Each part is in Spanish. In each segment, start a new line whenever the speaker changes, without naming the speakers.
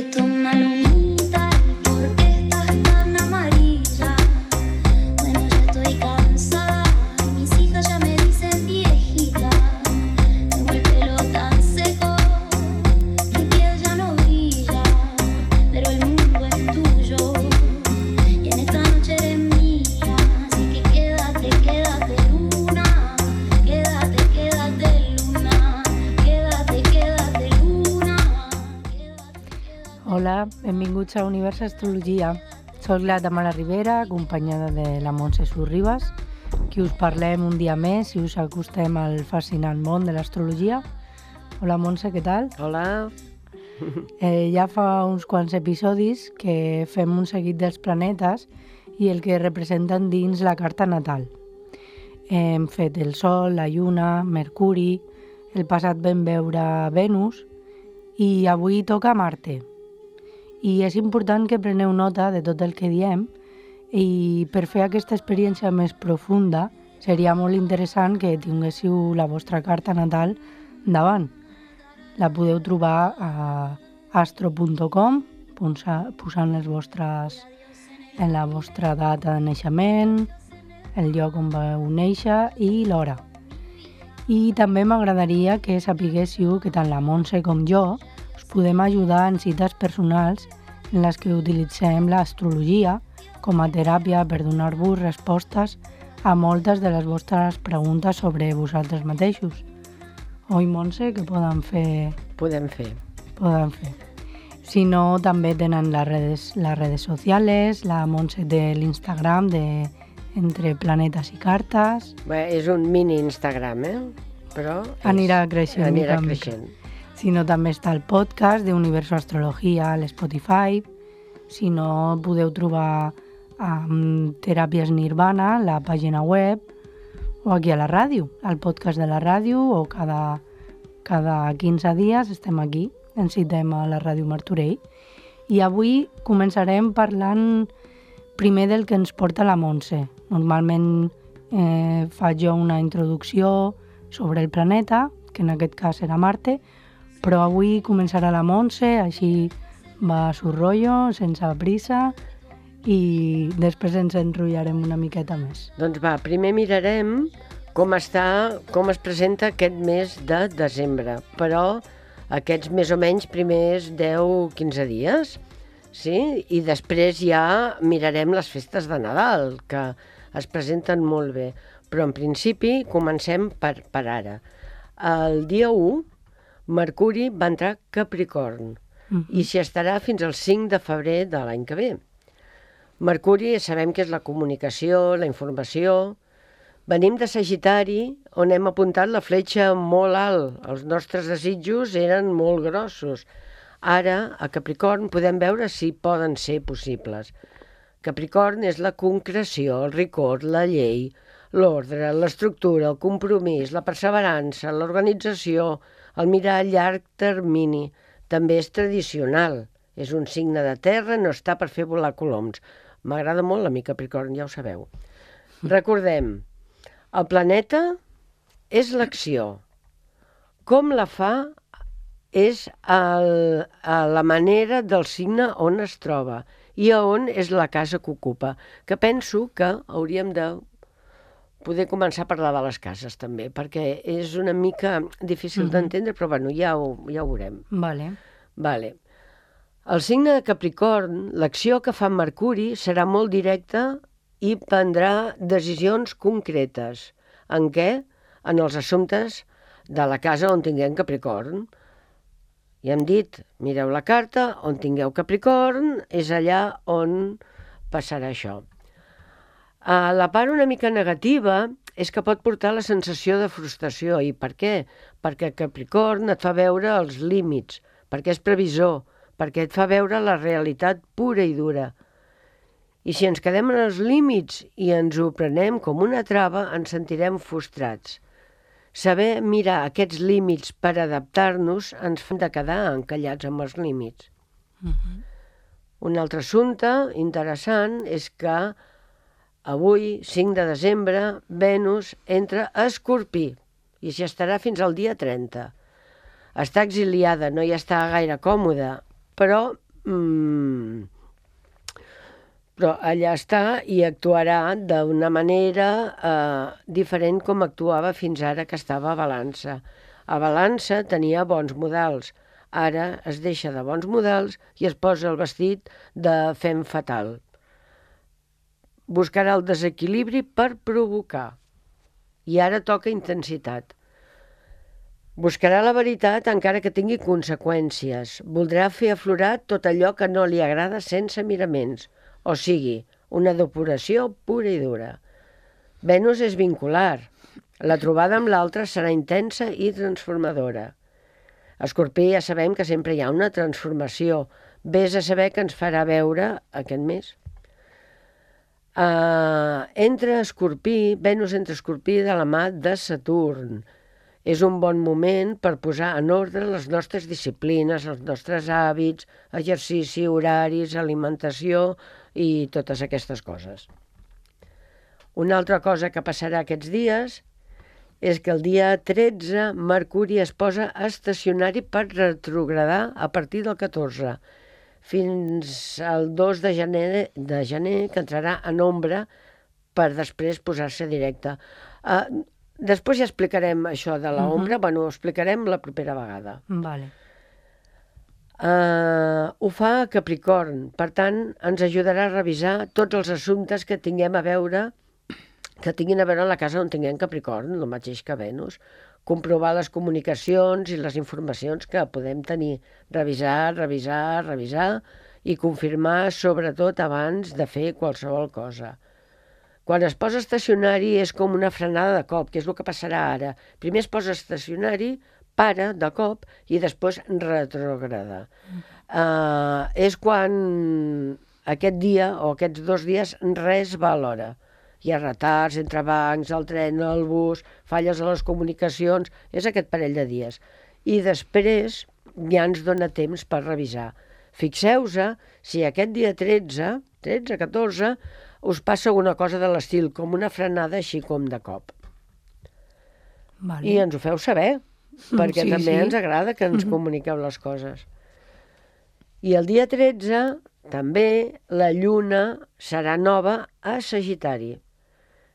che tu
una benvinguts a Univers Astrologia. Soc la Tamara Rivera, acompanyada de la Montse Surribas, qui us parlem un dia més i us acostem al fascinant món de l'astrologia. Hola Montse, què tal?
Hola.
Eh, ja fa uns quants episodis que fem un seguit dels planetes i el que representen dins la carta natal. Hem fet el Sol, la Lluna, Mercuri, el passat vam veure Venus i avui toca Marte. I és important que preneu nota de tot el que diem i per fer aquesta experiència més profunda seria molt interessant que tinguéssiu la vostra carta natal davant. La podeu trobar a astro.com posa- posant les vostres en la vostra data de naixement, el lloc on vau néixer i l'hora. I també m'agradaria que sapiguéssiu que tant la Montse com jo us podem ajudar en cites personals en les que utilitzem l'astrologia com a teràpia per donar-vos respostes a moltes de les vostres preguntes sobre vosaltres mateixos. Oi, Montse, que poden fer
Podem fer.
poden fer. Si no, també tenen les redes, les redes socials, la Montse té l'Instagram de Entre Planetes i Cartes.
Bé, és un mini Instagram, eh? Però... és-
Anirà creixent
Anirà
en mica.
Creixent.
Si no, també està el podcast d'Universo Astrologia a l'Spotify. Si no, podeu trobar um, Teràpies Nirvana, la pàgina web, o aquí a la ràdio, al podcast de la ràdio, o cada, cada 15 dies estem aquí, ens citem a la ràdio Martorell. I avui començarem parlant primer del que ens porta la Montse. Normalment eh, faig jo una introducció sobre el planeta, que en aquest cas era Marte, però avui començarà la Montse, així va a su rollo, sense prisa, i després ens enrotllarem una miqueta més.
Doncs va, primer mirarem com està, com es presenta aquest mes de desembre, però aquests més o menys primers 10-15 dies, sí? I després ja mirarem les festes de Nadal, que es presenten molt bé. Però en principi comencem per, per ara. El dia 1, Mercuri va entrar Capricorn
Mhm.
i s'hi estarà fins al 5 de febrer de l'any que ve. Mercuri sabem que és la comunicació, la informació. Venim de Sagitari, on hem apuntat la fletxa molt alt. Els nostres desitjos eren molt grossos. Ara, a Capricorn, podem veure si poden ser possibles. Capricorn és la concreció, el rigor, la llei, l'ordre, l'estructura, el compromís, la perseverança, l'organització, el mirar a llarg termini. També és tradicional. És un signe de terra, no està per fer volar coloms. M'agrada molt a mi Capricorn, ja ho sabeu. Recordem, el planeta és l'acció. Com la fa és el, a la manera del signe on es troba i a on és la casa que ocupa, que penso que hauríem de poder començar a parlar de les cases també, perquè és una mica difícil
Mhm.
d'entendre, però bueno, ja ho, ja ho veurem.
Vale.
Vale. El signe de Capricorn, l'acció que fa Mercuri serà molt directa i prendrà decisions concretes. En què? En els assumptes de la casa on tinguem Capricorn. I hem dit, mireu la carta, on tingueu Capricorn, és allà on passarà això. Uh, la part una mica negativa és que pot portar la sensació de frustració. I per què? Perquè Capricorn et fa veure els límits, perquè és previsor, perquè et fa veure la realitat pura i dura. I si ens quedem en els límits i ens ho prenem com una trava, ens sentirem frustrats. Saber mirar aquests límits per adaptar-nos ens fa de quedar encallats amb els límits. Un altre assumpte interessant és que avui, 5 de desembre, Venus entra a Escorpí i s'hi estarà fins al dia 30. Està exiliada, no hi està gaire còmoda, però mm, però allà està i actuarà d'una manera eh, diferent com actuava fins ara que estava a balança. A balança tenia bons modals, ara es deixa de bons modals i es posa el vestit de fem fatal. Buscarà el desequilibri per provocar. I ara toca intensitat. Buscarà la veritat encara que tingui conseqüències. Voldrà fer aflorar tot allò que no li agrada sense miraments – o sigui, una depuració pura i dura. Venus és vincular. La trobada amb l'altre serà intensa i transformadora. Escorpí ja sabem que sempre hi ha una transformació. Ves a saber que ens farà veure aquest mes. Uh, entre Escorpí, Venus entre Escorpí de la mà de Saturn. És un bon moment per posar en ordre les nostres disciplines, els nostres hàbits, exercici, horaris, alimentació, i totes aquestes coses. Una altra cosa que passarà aquests dies és que el dia 13 Mercuri es posa estacionari per retrogradar a partir del 14 fins al 2 de gener, de gener que entrarà en ombra per després posar-se directe. Uh, després ja explicarem això de la ombra, uh -huh. bueno, ho explicarem la propera vegada.
Vale.
Uh, ho fa Capricorn, per tant, ens ajudarà a revisar tots els assumptes que tinguem a veure que tinguin a veure la casa on tinguem Capricorn, el mateix que Venus. Comprovar les comunicacions i les informacions que podem tenir. Revisar, revisar, revisar i confirmar, sobretot, abans de fer qualsevol cosa. Quan es posa estacionari és com una frenada de cop, que és el que passarà ara. Primer es posa estacionari para de cop i després retrograda. Uh, és quan aquest dia o aquests dos dies res va a l'hora. Hi ha retards entre bancs, el tren, el bus, falles a les comunicacions, és aquest parell de dies. I després ja ens dona temps per revisar. Fixeu-vos si aquest dia 13, 13, 14, us passa alguna cosa de l'estil, com una frenada així com de cop.
Vale.
I ens ho feu saber perquè
Sí,
també
sí.
ens agrada que ens comuniqueu les coses. I el dia 13 també la lluna serà nova a Sagitari.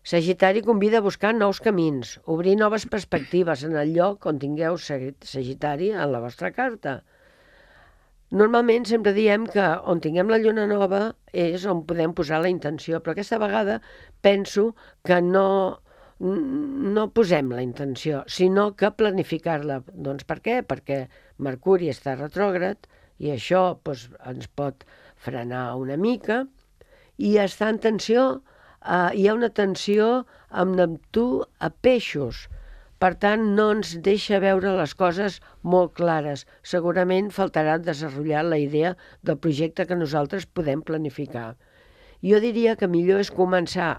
Sagitari convida a buscar nous camins, obrir noves perspectives en el lloc on tingueu Sag- Sagitari en la vostra carta. Normalment sempre diem que on tinguem la lluna nova és on podem posar la intenció, però aquesta vegada penso que no, no posem la intenció, sinó que planificar-la. Doncs per què? Perquè Mercuri està retrògrad i això doncs, ens pot frenar una mica i està en tensió, eh, hi ha una tensió amb Neptú a peixos. Per tant, no ens deixa veure les coses molt clares. Segurament faltarà desenvolupar la idea del projecte que nosaltres podem planificar. Jo diria que millor és començar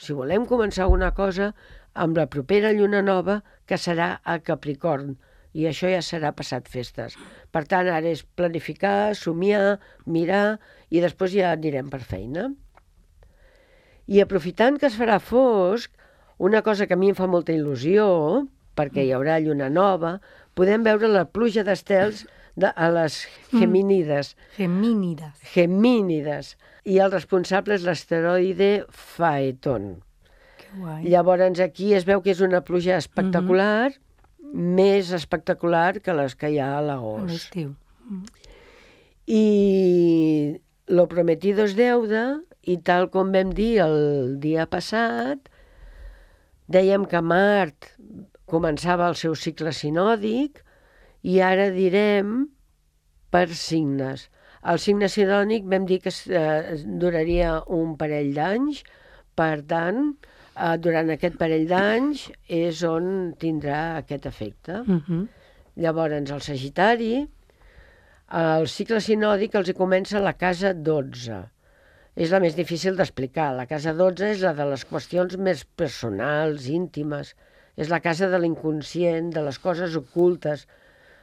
si volem començar una cosa, amb la propera lluna nova, que serà a Capricorn, i això ja serà passat festes. Per tant, ara és planificar, somiar, mirar, i després ja anirem per feina. I aprofitant que es farà fosc, una cosa que a mi em fa molta il·lusió, perquè hi haurà lluna nova, podem veure la pluja d'estels de, a les Gemínides.
Gemínidas.
Gemínides. I el responsable és l'asteroide Phaeton.
Que guai.
Llavors aquí es veu que és una pluja espectacular, més espectacular que les que hi ha a
A
l'agost.
l'estiu.
I lo prometido es deuda, i tal com vam dir el dia passat, dèiem que Mart començava el seu cicle sinòdic i ara direm per signes. El signe sinòdic vam dir que eh, duraria un parell d'anys, per tant, eh, durant aquest parell d'anys és on tindrà aquest efecte.
Uh -huh.
Llavors, el Sagitari, el cicle sinòdic els hi comença a la casa 12. És la més difícil d'explicar. La casa 12 és la de les qüestions més personals, íntimes. És la casa de l'inconscient, de les coses ocultes,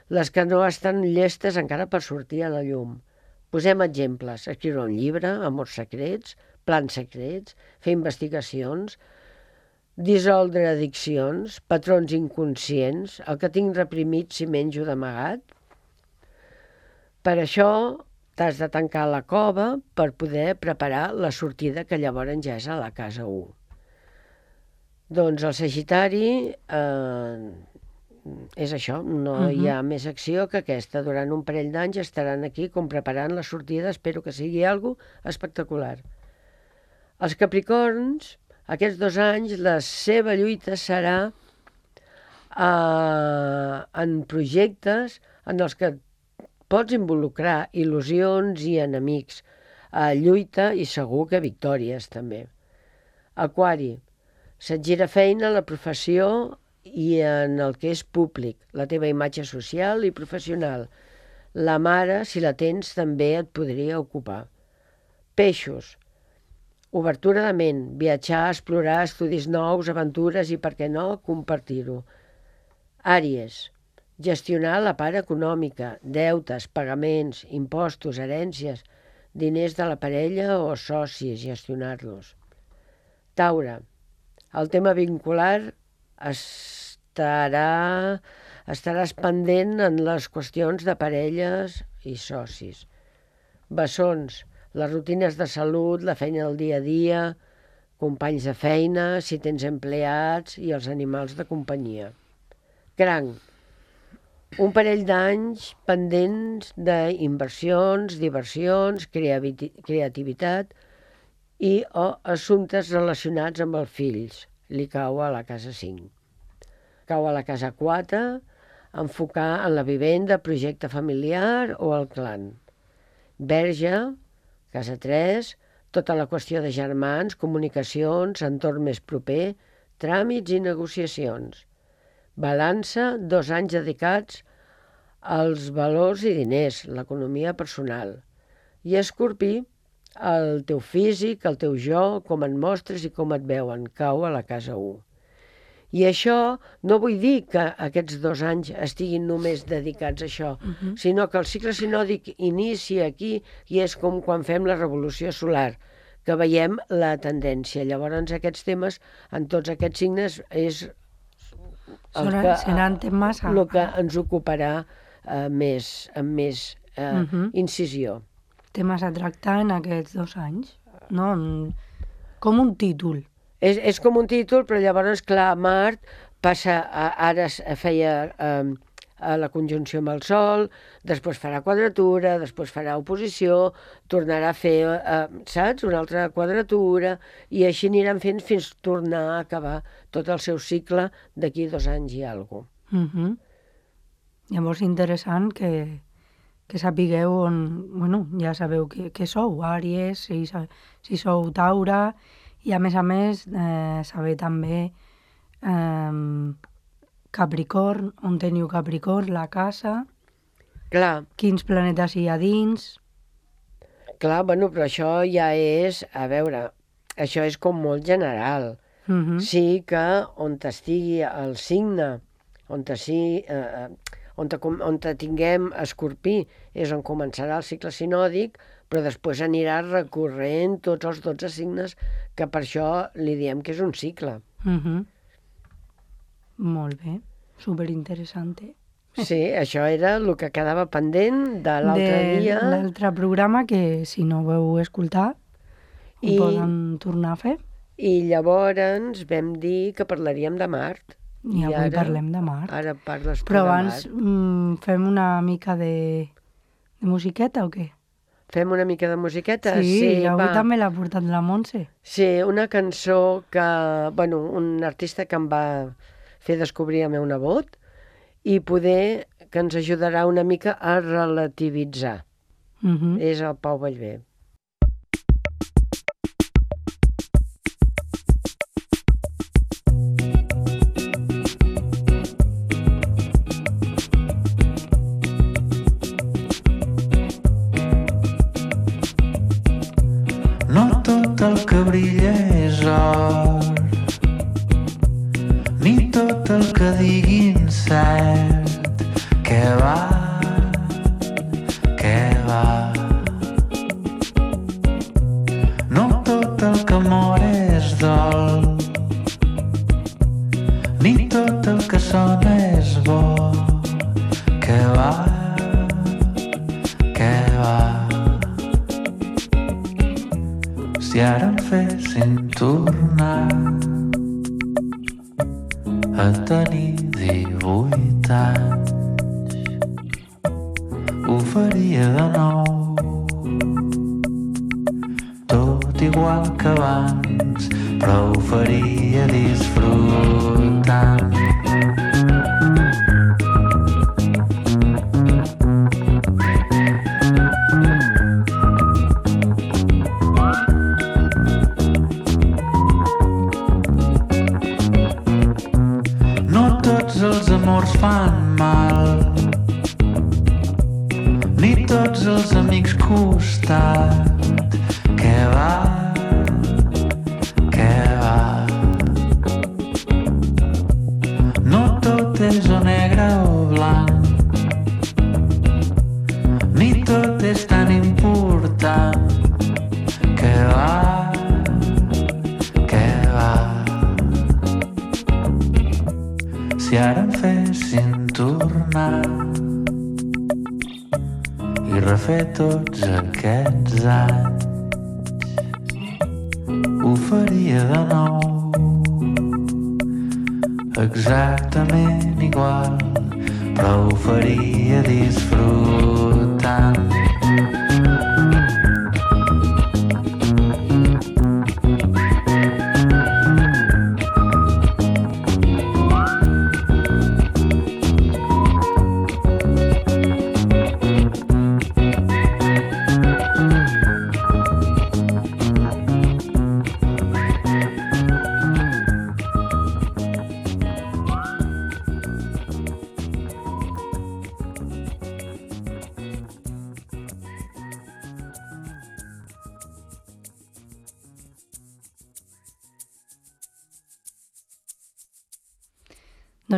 les que no estan llestes encara per sortir a la llum. Posem exemples. Escriure un llibre, amors secrets, plans secrets, fer investigacions, dissoldre addiccions, patrons inconscients, el que tinc reprimit si menjo d'amagat. Per això t'has de tancar la cova per poder preparar la sortida que llavors ja és a la casa 1. Doncs el Sagitari eh, és això, no uh -huh. hi ha més acció que aquesta. Durant un parell d'anys estaran aquí com preparant la sortida, espero que sigui algo espectacular. Els Capricorns, aquests dos anys, la seva lluita serà eh, en projectes en els que pots involucrar il·lusions i enemics, eh, lluita i segur que victòries també. Aquari, se't gira feina a la professió i en el que és públic, la teva imatge social i professional. La mare, si la tens, també et podria ocupar. Peixos, obertura de ment, viatjar, explorar, estudis nous, aventures i, per què no, compartir-ho. Àries, gestionar la part econòmica, deutes, pagaments, impostos, herències, diners de la parella o socis, gestionar-los. Taure, el tema vincular estarà, estaràs pendent en les qüestions de parelles i socis. Bessons, les rutines de salut, la feina del dia a dia, companys de feina, si tens empleats i els animals de companyia. Cranc, un parell d'anys pendents d'inversions, diversions, creativitat i o assumptes relacionats amb els fills. Li cau a la casa 5 cau a la casa 4, enfocar en la vivenda, projecte familiar o el clan. Verge, casa 3, tota la qüestió de germans, comunicacions, entorn més proper, tràmits i negociacions. Balança, dos anys dedicats als valors i diners, l'economia personal. I Escorpí, el teu físic, el teu jo, com et mostres i com et veuen, cau a la casa 1. I això no vull dir que aquests dos anys estiguin només dedicats a això, uh -huh. sinó que el cicle sinòdic inicia aquí i és com quan fem la revolució solar, que veiem la tendència. Llavors aquests temes, en tots aquests signes, és
el que, seran temes
a... el que ens ocuparà eh, més, amb més eh, uh -huh. incisió.
Temes a tractar en aquests dos anys, no? Com un títol.
És, és com un títol, però llavors, clar, Mart passa, a, ara feia eh, a la conjunció amb el Sol, després farà quadratura, després farà oposició, tornarà a fer, eh, saps, una altra quadratura, i així aniran fent fins tornar a acabar tot el seu cicle d'aquí dos anys i alguna cosa.
Uh -huh. Llavors, interessant que, que sapigueu on... Bueno, ja sabeu que, que sou, Àries, si, si sou Taura, i a més a més, eh, saber també eh, Capricorn, on teniu Capricorn, la casa,
Clar.
quins planetes hi ha dins...
Clar, bueno, però això ja és, a veure, això és com molt general.
Uh -huh.
Sí que on estigui el signe, on sí, eh, eh, on, on tinguem escorpí, és on començarà el cicle sinòdic, però després anirà recorrent tots els 12 signes que per això li diem que és un cicle.
Uh mhm. Molt bé, superinteressant.
Sí, això era el que quedava pendent de l'altre dia.
De l'altre programa, que si no ho veu escoltar, ho I, poden tornar a fer.
I llavors vam dir que parlaríem de Mart.
I, I avui ara, parlem de Mart.
Ara parles
Però abans mm, fem una mica de, de musiqueta o què?
Fem una mica de musiqueta?
Sí, sí avui va. també l'ha portat la Montse.
Sí, una cançó que, bueno, un artista que em va fer descobrir el meu nebot i poder que ens ajudarà una mica a relativitzar.
Uh mhm. -huh.
És el Pau Vallvé. que va, que va.
Faria de nou, exactament igual, però ho faria disfrutant.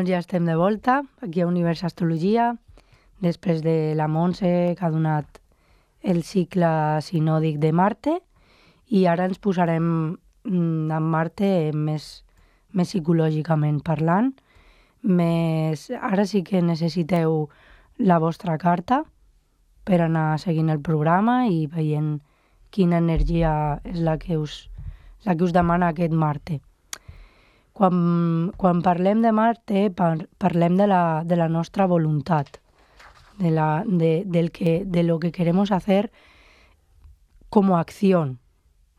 Ja estem de volta, aquí a Univers Astrologia, després de la Montse que ha donat el cicle sinòdic de Marte i ara ens posarem mm, en Marte més, més psicològicament parlant. Més, ara sí que necessiteu la vostra carta per anar seguint el programa i veient quina energia és la que us, la que us demana aquest Marte. Quan, quan de Marte, par, de la, de la nostra voluntat, de, la, de, del que, de lo que queremos hacer como acción,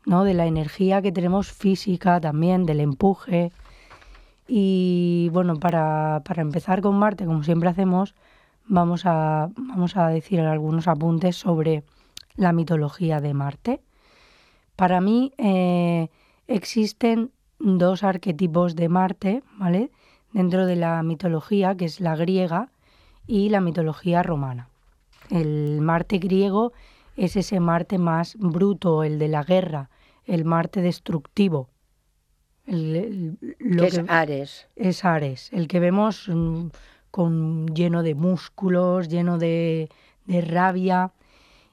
¿no? de la energía que tenemos física también, del empuje. Y bueno, para, para empezar con Marte, como siempre hacemos, vamos a, vamos a decir algunos apuntes sobre la mitología de Marte. Para mí eh, existen dos arquetipos de Marte, ¿vale? Dentro de la mitología, que es la griega y la mitología romana. El Marte griego es ese Marte más bruto, el de la guerra, el Marte destructivo. El, el- lo
que es
que-
Ares.
es Ares, el que vemos mm, con, lleno de músculos, lleno de, de rabia.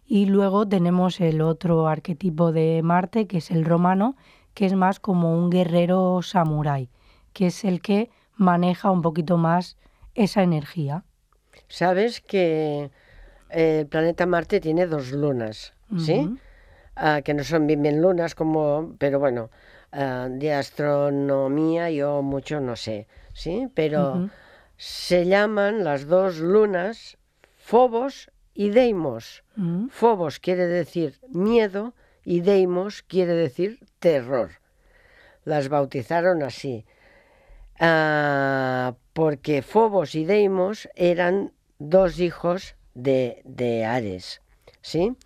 Y luego tenemos el otro arquetipo de Marte, que es el romano, que es más como un guerrero samurái, que es el que maneja un poquito más esa energía.
¿Sabes que eh, el planeta Marte tiene dos lunas? ¿Sí? Ah, que no son bien bien lunas, como, pero bueno, ah, de astronomía yo mucho no sé, ¿sí? Pero se llaman las dos lunas Fobos y Deimos.
Mm,
Fobos quiere decir miedo y Deimos quiere decir terror. Las bautizaron así, ah, porque Fobos y Deimos eran dos hijos de, de Ares, ¿sí?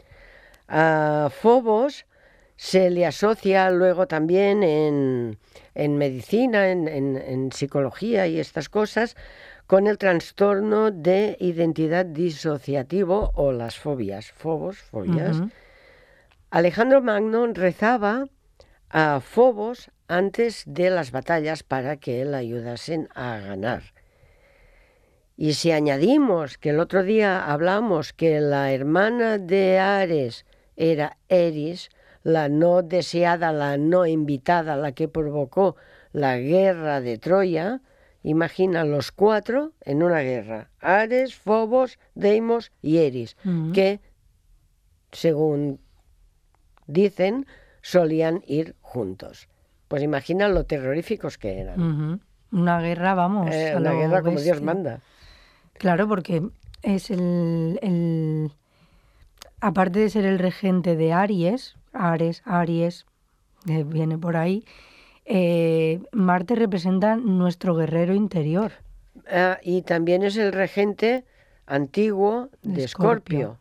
Fobos se le asocia luego también en, en medicina, en, en- psicología y estas cosas, con el trastorno de identidad disociativo o las fobias. Fobos, fobias. Alejandro Magno rezaba a Fobos antes de las batallas para que le ayudasen a ganar. Y si añadimos que el otro día hablamos que la hermana de Ares era Eris, la no deseada, la no invitada, la que provocó la guerra de Troya, imagina los cuatro en una guerra, Ares, Fobos, Deimos y Eris,
Ujú.
que, según dicen, solían ir juntos. Pues imagina lo terroríficos que eran.
Una guerra, vamos.
Eh,
a
una guerra como Dios manda.
Claro, porque es el, el- Aparte de ser el regente de Aries, Ares, Aries, que viene por ahí, eh, Marte representa nuestro guerrero interior.
Ah, y también es el regente antiguo de Escorpio.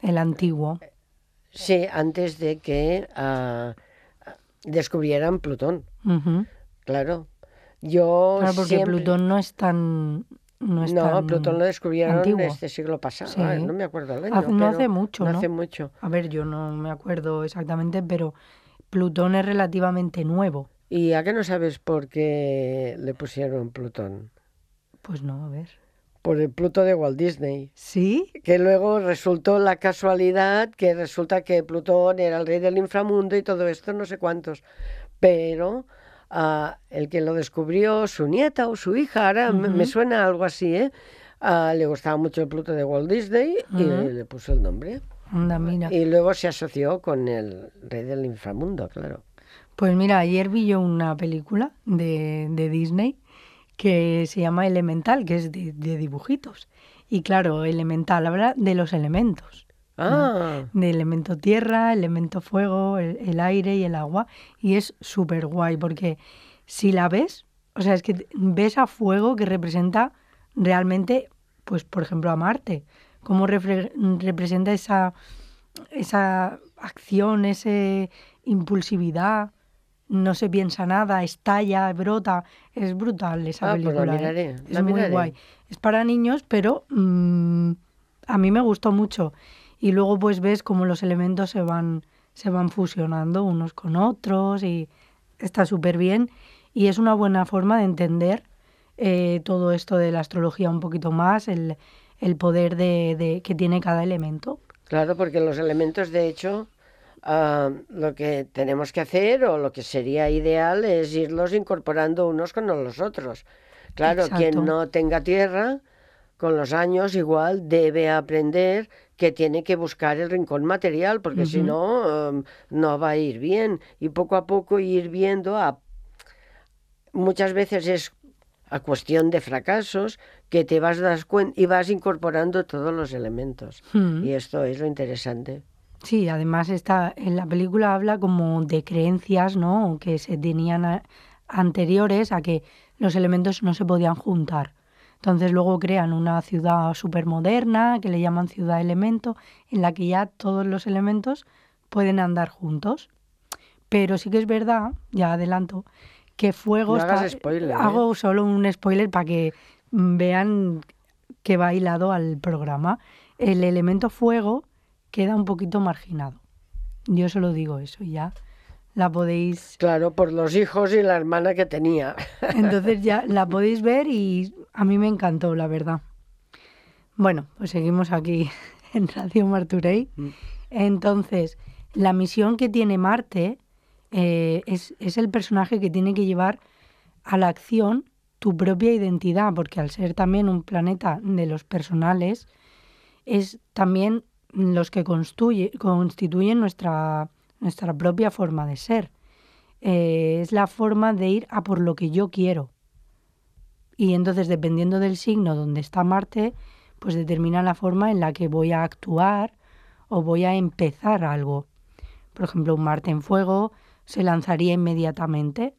El antiguo.
Sí, antes de que ah, descubrieran Plutón. Claro. Yo
Claro, porque
siempre-
Plutón no es tan. No,
Plutón lo descubrieron
antiguo.
este siglo pasado.
Sí.
Ay, no me acuerdo el año.
Hace- no hace mucho,
no
¿no?
hace mucho.
A ver, yo no me acuerdo exactamente, pero Plutón es relativamente nuevo.
¿Y a qué no sabes por qué le pusieron Plutón?
Pues no, a ver.
Por el Pluto de Walt Disney.
¿Sí?
Que luego resultó la casualidad que resulta que Plutón era el rey del inframundo y todo esto, no sé cuántos. Pero ah, el que lo descubrió, su nieta o su hija, ahora me- suena algo así, ¿eh? Ah, le gustaba mucho el Pluto de Walt Disney y
Ujú.
le puso el nombre.
Mira.
Y luego se asoció con el rey del inframundo, claro.
Pues mira, ayer vi yo una película de, de Disney que se llama Elemental, que es de, de dibujitos. Y claro, Elemental habla de los elementos.
Ah,
De elemento tierra, elemento fuego, el, el aire y el agua. Y es súper guay porque si la ves, o sea, es que ves a fuego que representa realmente, pues por ejemplo, a Marte. Cómo representa esa, esa acción, esa impulsividad. No se piensa nada, estalla, brota. Es brutal esa
Ah, pues la
película. ¿eh?
miraré,
Es
la
muy
miraré.
guay. Es para niños, pero mm, a mí me gustó mucho. Y luego pues ves cómo los elementos se van, se van fusionando unos con otros y está súper bien. Y es una buena forma de entender eh, todo esto de la astrología un poquito más, el, el poder de, de- que tiene cada elemento.
claro, porque los elementos, de hecho, ah, lo que tenemos que hacer o lo que sería ideal es irlos incorporando unos con los otros. Claro,
Exacto.
quien no tenga tierra, con los años igual debe aprender que tiene que buscar el rincón material, porque si no, em, no va a ir bien. Y poco a poco ir viendo, a... muchas veces es a cuestión de fracasos que te vas das cuen- y vas incorporando todos los elementos. Y esto es lo interesante.
Sí, además está, en la película habla como de creencias, ¿no? Que se tenían a- anteriores a que los elementos no se podían juntar. Entonces luego crean una ciudad súper moderna que le llaman ciudad elemento, en la que ya todos los elementos pueden andar juntos. Pero sí que es verdad, ya adelanto, que fuego
No
está...
hagas spoiler, ¿eh?
Hago solo un spoiler para que vean que va hilado al programa. El elemento fuego queda un poquito marginado. Yo solo digo eso, y ya la podéis
Claro, por los hijos y la hermana que tenía.
entonces ya la podéis ver y a mí me encantó, la verdad. Bueno, pues seguimos aquí en Radio Marturey.
Mm.
Entonces, la misión que tiene Marte eh, es, es el personaje que tiene que llevar a la acción tu propia identidad, porque al ser también un planeta de los personales, es también los que constituyen nuestra, nuestra propia forma de ser. Eh, es la forma de ir a por lo que yo quiero. Y entonces, dependiendo del signo donde está Marte, pues determina la forma en la que voy a actuar o voy a empezar algo. Por ejemplo, un Marte en fuego se lanzaría inmediatamente,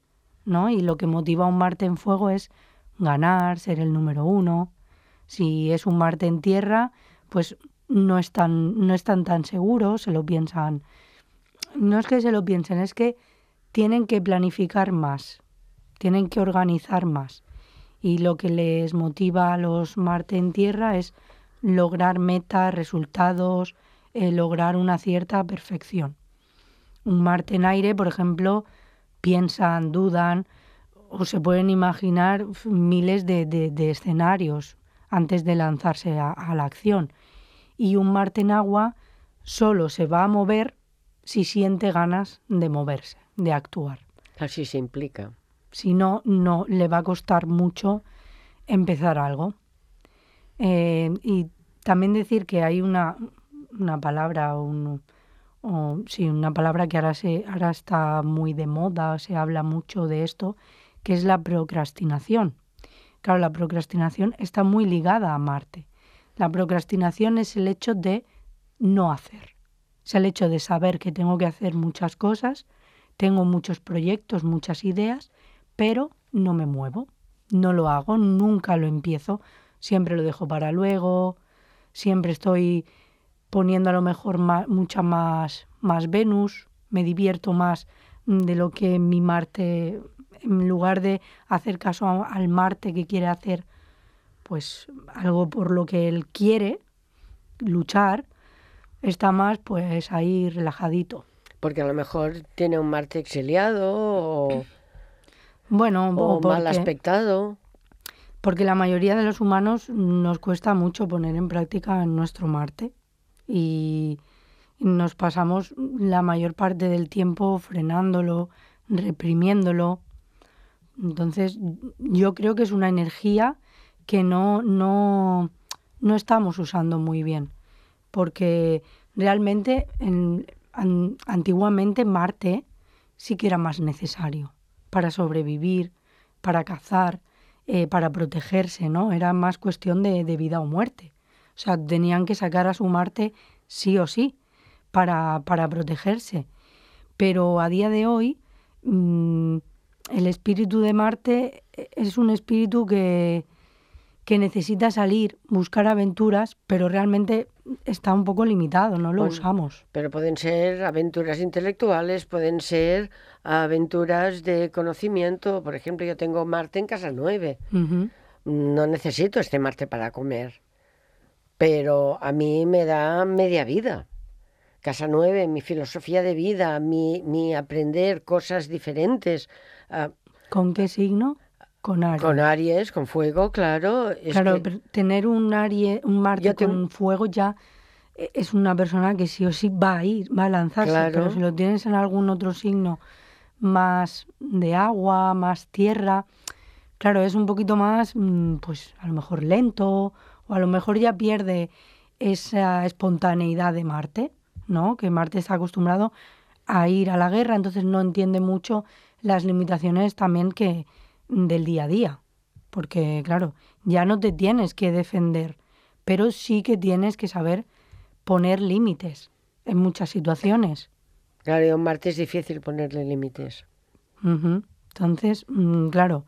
¿no? Y lo que motiva a un Marte en fuego es ganar, ser el número uno. Si es un Marte en tierra, pues no están, no están tan seguros, se lo piensan. No es que se lo piensen, es que tienen que planificar más, tienen que organizar más. Y lo que les motiva a los Marte en tierra es lograr metas, resultados, eh, lograr una cierta perfección. Un Marte en aire, por ejemplo, piensan, dudan o se pueden imaginar miles de, de- escenarios antes de lanzarse a la acción. Y un Marte en agua solo se va a mover si siente ganas de moverse, de actuar.
Así se implica.
Si no, no le va a costar mucho empezar algo. Eh, y también decir que hay una, una palabra, un, o sí, una palabra que ahora, se, ahora está muy de moda, se habla mucho de esto, que es la procrastinación. Claro, la procrastinación está muy ligada a Marte. La procrastinación es el hecho de no hacer. Es el hecho de saber que tengo que hacer muchas cosas, tengo muchos proyectos, muchas ideas, pero no me muevo, no lo hago, nunca lo empiezo, siempre lo dejo para luego, siempre estoy poniendo a lo mejor mucha más, más Venus, me divierto más de lo que mi Marte, en lugar de hacer caso al Marte que quiere hacer pues algo por lo que él quiere luchar, está más pues ahí relajadito.
Porque a lo mejor tiene un Marte exiliado o,
Bueno,
o mal aspectado.
Porque la mayoría de los humanos nos cuesta mucho poner en práctica nuestro Marte y nos pasamos la mayor parte del tiempo frenándolo, reprimiéndolo. Entonces, yo creo que es una energía que no, no, no estamos usando muy bien, porque realmente en- an- antiguamente Marte sí que era más necesario para sobrevivir, para cazar, eh, para protegerse, ¿no? Era más cuestión de, de vida o muerte. O sea, tenían que sacar a su Marte sí o sí para, para protegerse. Pero a día de hoy, mm, el espíritu de Marte es un espíritu que, que necesita salir, buscar aventuras, pero realmente está un poco limitado, no lo
Bueno,
usamos.
Pero pueden ser aventuras intelectuales, pueden ser aventuras de conocimiento. Por ejemplo, yo tengo Marte en casa 9.
Ujú.
No necesito este Marte para comer. Pero a mí me da media vida. Casa 9, mi filosofía de vida, mi, mi aprender cosas diferentes. ah,
¿Con qué signo? Con Aries.
con Aries, con fuego, claro. es
Claro,
que-
pero tener un Aries, un Marte
tengo-
con fuego ya eh, es una persona que sí o sí va a ir, va a lanzarse. Pero
Claro.
si lo tienes en algún otro signo más de agua, más tierra, claro, es un poquito más, mm, pues a lo mejor lento, o a lo mejor ya pierde esa espontaneidad de Marte, ¿no? Que Marte está acostumbrado a ir a la guerra, entonces no entiende mucho las limitaciones también que del día a día. Porque, claro, ya no te tienes que defender, pero sí que tienes que saber poner límites en muchas situaciones.
Claro, y a un Marte es difícil ponerle límites.
Entonces, mm, claro.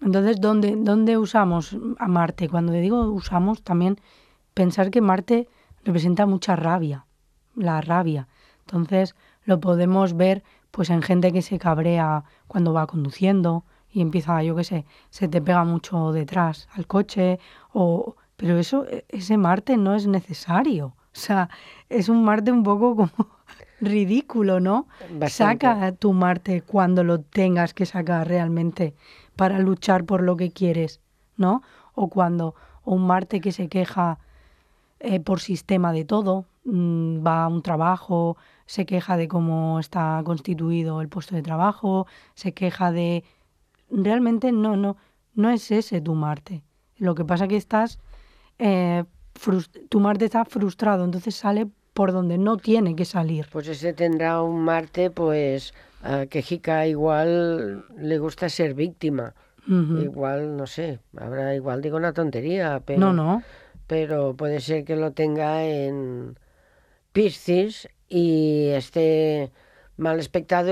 Entonces, ¿dónde, ¿dónde usamos a Marte? Cuando digo usamos, también pensar que Marte representa mucha rabia, la rabia. Entonces, lo podemos ver pues en gente que se cabrea cuando va conduciendo y empieza, yo qué sé, se te pega mucho detrás al coche o pero eso e- ese Marte no es necesario. O sea, es un Marte un poco como ridículo, ¿no?
Bastante.
Saca tu Marte cuando lo tengas que sacar realmente para luchar por lo que quieres, ¿no? O cuando o un Marte que se queja eh, por sistema de todo, mm, va a un trabajo, se queja de cómo está constituido el puesto de trabajo, se queja de realmente no no no es ese tu Marte. Lo que pasa que estás eh, tu Marte está frustrado, entonces sale por donde no tiene que salir.
Pues ese tendrá un Marte, pues, a que Jica igual le gusta ser víctima. Igual, no sé, habrá igual digo una tontería, pero,
No, no.
pero puede ser que lo tenga en Piscis y esté mal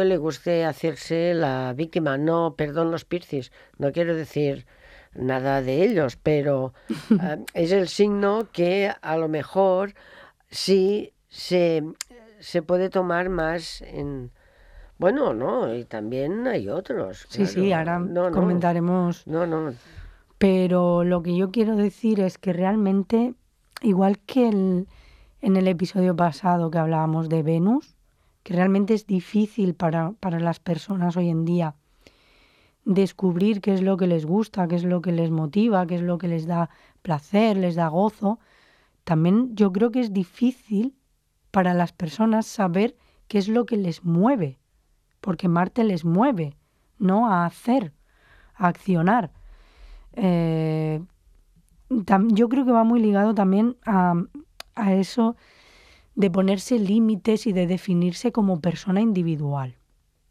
y le guste hacerse la víctima. No, perdón los Piscis, no quiero decir nada de ellos, pero ah, es el signo que a lo mejor sí se, se puede tomar más en... Bueno, no, y también hay otros.
Sí, sí, ahora
No, no,
comentaremos.
No, no,
Pero lo que yo quiero decir es que realmente, igual que el- en el episodio pasado que hablábamos de Venus, que realmente es difícil para, para las personas hoy en día descubrir qué es lo que les gusta, qué es lo que les motiva, qué es lo que les da placer, les da gozo, también yo creo que es difícil para las personas saber qué es lo que les mueve, porque Marte les mueve, ¿no? A hacer, a accionar. Eh, yo creo que va muy ligado también a, a eso de ponerse límites y de definirse como persona individual.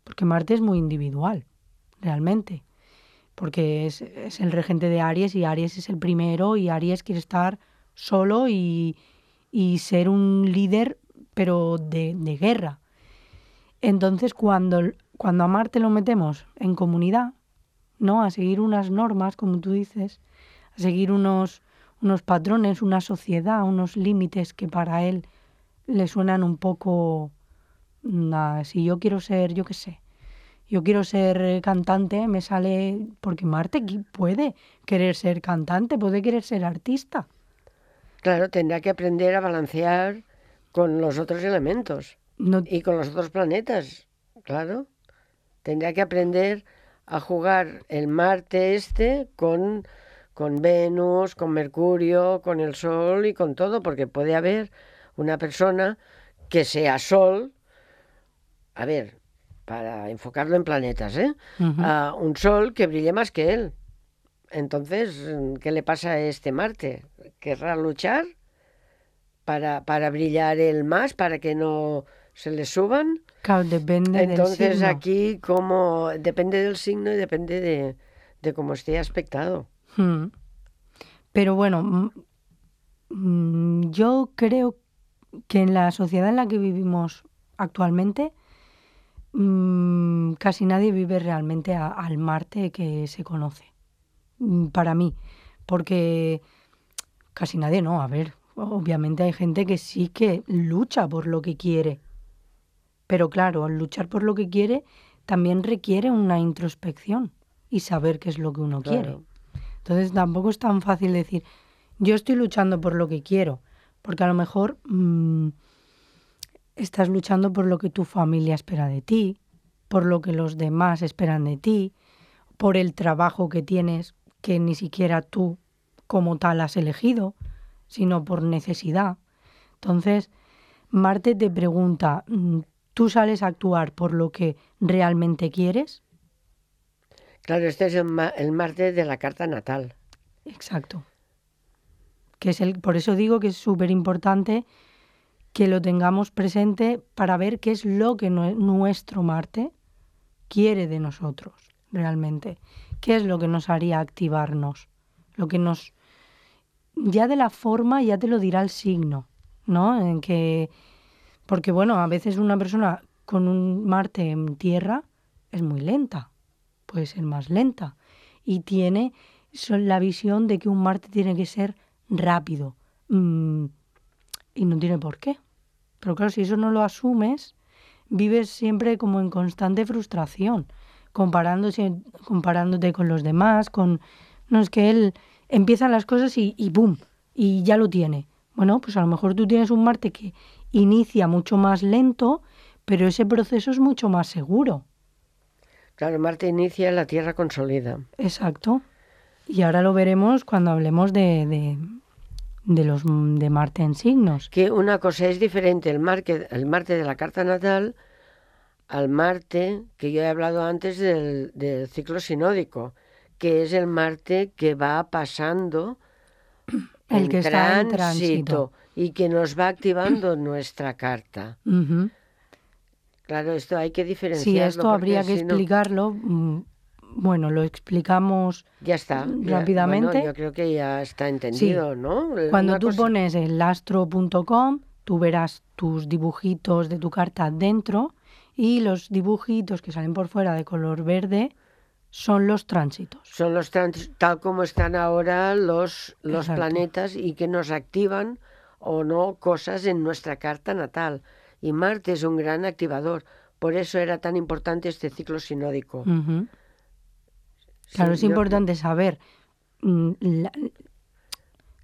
Porque Marte es muy individual, realmente. Porque es, es el regente de Aries y Aries es el primero y Aries quiere estar solo y, y ser un líder, pero de, de guerra. Entonces, cuando, cuando a Marte lo metemos en comunidad, ¿no? A seguir unas normas, como tú dices, a seguir unos, unos patrones, una sociedad, unos límites que para él le suenan un poco... Nada, si yo quiero ser, yo qué sé, yo quiero ser eh, cantante, me sale... Porque Marte puede querer ser cantante, puede querer ser artista.
Claro, tendrá que aprender a balancear con los otros elementos
No,
y con los otros planetas, claro. Tendrá que aprender a jugar el Marte este con, con Venus, con Mercurio, con el Sol y con todo, porque puede haber una persona que sea Sol, a ver, para enfocarlo en planetas, ¿eh?
Ujú.
a un Sol que brille más que él. Entonces, ¿qué le pasa a este Marte? ¿Querrá luchar para, para brillar él más, para que no se le suban?
Claro, depende del
Entonces
signo.
aquí como depende del signo y depende de, de cómo esté aspectado.
Mm. Pero bueno, mm, mm, yo creo que en la sociedad en la que vivimos actualmente, mm, casi nadie vive realmente a- al Marte que se conoce. Mm, Para mí, porque casi nadie no, a ver, obviamente hay gente que sí que lucha por lo que quiere. Pero claro, al luchar por lo que quiere también requiere una introspección y saber qué es lo que uno quiere. Entonces tampoco es tan fácil decir, yo estoy luchando por lo que quiero, porque a lo mejor mm, estás luchando por lo que tu familia espera de ti, por lo que los demás esperan de ti, por el trabajo que tienes que ni siquiera tú como tal has elegido, sino por necesidad. Entonces, Marte te pregunta, mm, ¿tú sales a actuar por lo que realmente quieres?
Claro, este es el, ma- el Marte de la carta natal.
Exacto. Que es el, por eso digo que es súper importante que lo tengamos presente para ver qué es lo que nue- nuestro Marte quiere de nosotros realmente. ¿Qué es lo que nos haría activarnos? Lo que nos... Ya de la forma ya te lo dirá el signo, ¿no? En que... Porque bueno, a veces una persona con un Marte en tierra es muy lenta, puede ser más lenta y tiene la visión de que un Marte tiene que ser rápido mm, y no tiene por qué. Pero claro, si eso no lo asumes, vives siempre como en constante frustración, comparándose, comparándote con los demás, con... No, es que él empieza las cosas y, y ¡boom! Y ya lo tiene. Bueno, pues a lo mejor tú tienes un Marte que inicia mucho más lento, pero ese proceso es mucho más seguro.
Claro, Marte inicia, la Tierra consolida.
Exacto. Y ahora lo veremos cuando hablemos de, de, de los de Marte en signos.
Que una cosa es diferente el Marte, el Marte de la carta natal al Marte que yo he hablado antes del, del ciclo sinódico, que es el Marte que va pasando
El que está en tránsito.
y que nos va activando nuestra carta. Claro, esto hay que diferenciarlo.
Sí, esto habría que explicarlo. Bueno, lo explicamos
Ya está. ya-
rápidamente.
bueno, yo creo que ya está entendido, ¿no?
Cuando
una
tú
cosa-
pones el astro.com, tú verás tus dibujitos de tu carta dentro y los dibujitos que salen por fuera de color verde son los tránsitos.
Son los trans- tal como están ahora los, los
Exacto.
planetas y que nos activan o no cosas en nuestra carta natal. Y Marte es un gran activador. Por eso era tan importante este ciclo sinódico.
Claro,
Sí,
es
yo-
importante saber mm, la-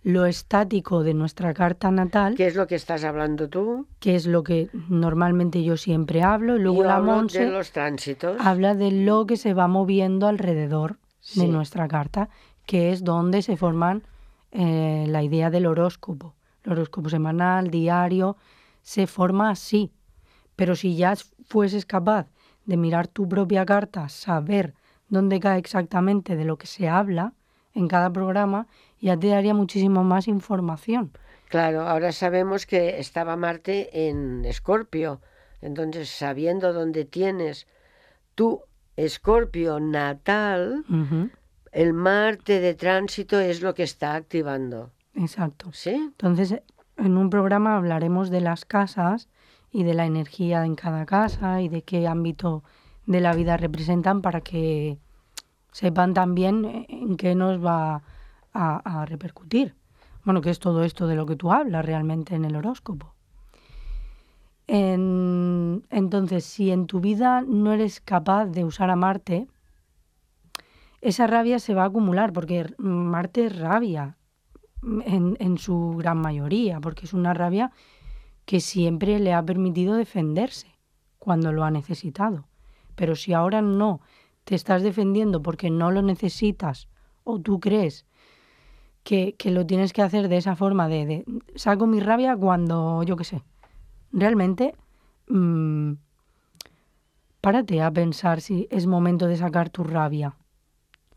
lo estático de nuestra carta natal,
¿Qué es lo que estás hablando tú?
que es lo que normalmente yo siempre hablo, luego
Yo
la
hablo de los tránsitos.
habla de lo que se va moviendo alrededor
Sí.
de nuestra carta, que es donde se forman eh, la idea del horóscopo. El horóscopo semanal, diario, se forma así. Pero si ya fueses capaz de mirar tu propia carta, saber dónde cae exactamente de lo que se habla en cada programa, ya te daría muchísimo más información.
Claro, ahora sabemos que estaba Marte en Escorpio. Entonces, sabiendo dónde tienes tu Escorpio natal, el Marte de tránsito es lo que está activando.
Exacto.
¿Sí?
Entonces, en un programa hablaremos de las casas y de la energía en cada casa y de qué ámbito de la vida representan para que sepan también en qué nos va a, repercutir. Bueno, que es todo esto de lo que tú hablas realmente en el horóscopo. En- entonces, si en tu vida no eres capaz de usar a Marte, esa rabia se va a acumular, porque Marte es rabia, en su gran mayoría, porque es una rabia que siempre le ha permitido defenderse cuando lo ha necesitado. Pero si ahora no te estás defendiendo porque no lo necesitas o tú crees que, que lo tienes que hacer de esa forma, de, de saco mi rabia cuando, yo qué sé, realmente mm, párate a pensar si es momento de sacar tu rabia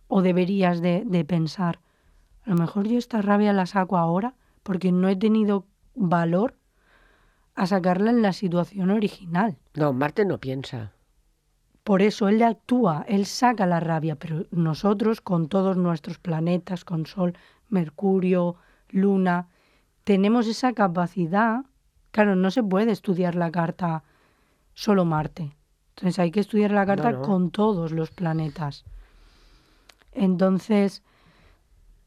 o deberías de, de pensar, a lo mejor yo esta rabia la saco ahora porque no he tenido valor a sacarla en la situación original.
No, Marte no piensa.
Por eso él actúa, él saca la rabia, pero nosotros con todos nuestros planetas, con Sol, Mercurio, Luna, tenemos esa capacidad. Claro, no se puede estudiar la carta solo Marte. Entonces hay que estudiar la carta
no.
con todos los planetas. Entonces,